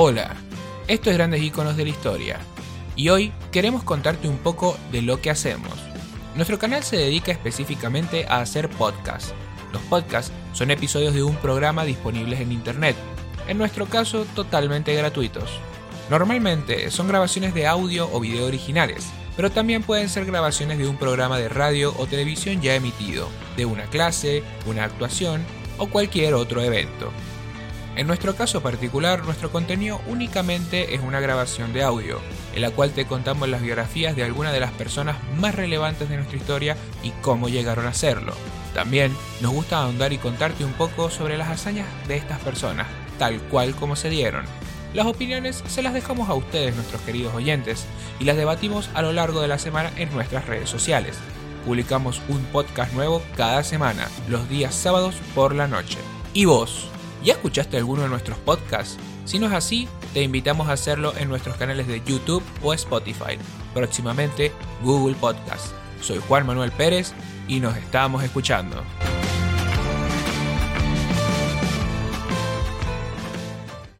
Hola, esto es Grandes Iconos de la Historia, y hoy queremos contarte un poco de lo que hacemos. Nuestro canal se dedica específicamente a hacer podcasts. Los podcasts son episodios de un programa disponibles en Internet, en nuestro caso totalmente gratuitos. Normalmente son grabaciones de audio o video originales, pero también pueden ser grabaciones de un programa de radio o televisión ya emitido, de una clase, una actuación o cualquier otro evento. En nuestro caso particular, nuestro contenido únicamente es una grabación de audio, en la cual te contamos las biografías de algunas de las personas más relevantes de nuestra historia y cómo llegaron a serlo. También nos gusta ahondar y contarte un poco sobre las hazañas de estas personas, tal cual como se dieron, las opiniones se las dejamos a ustedes, nuestros queridos oyentes, y las debatimos a lo largo de la semana en nuestras redes sociales. Publicamos un podcast nuevo cada semana, los días sábados por la noche. ¿Y vos? ¿Ya escuchaste alguno de nuestros podcasts? Si no es así, te invitamos a hacerlo en nuestros canales de YouTube o Spotify. Próximamente, Google Podcast. Soy Juan Manuel Pérez y nos estamos escuchando.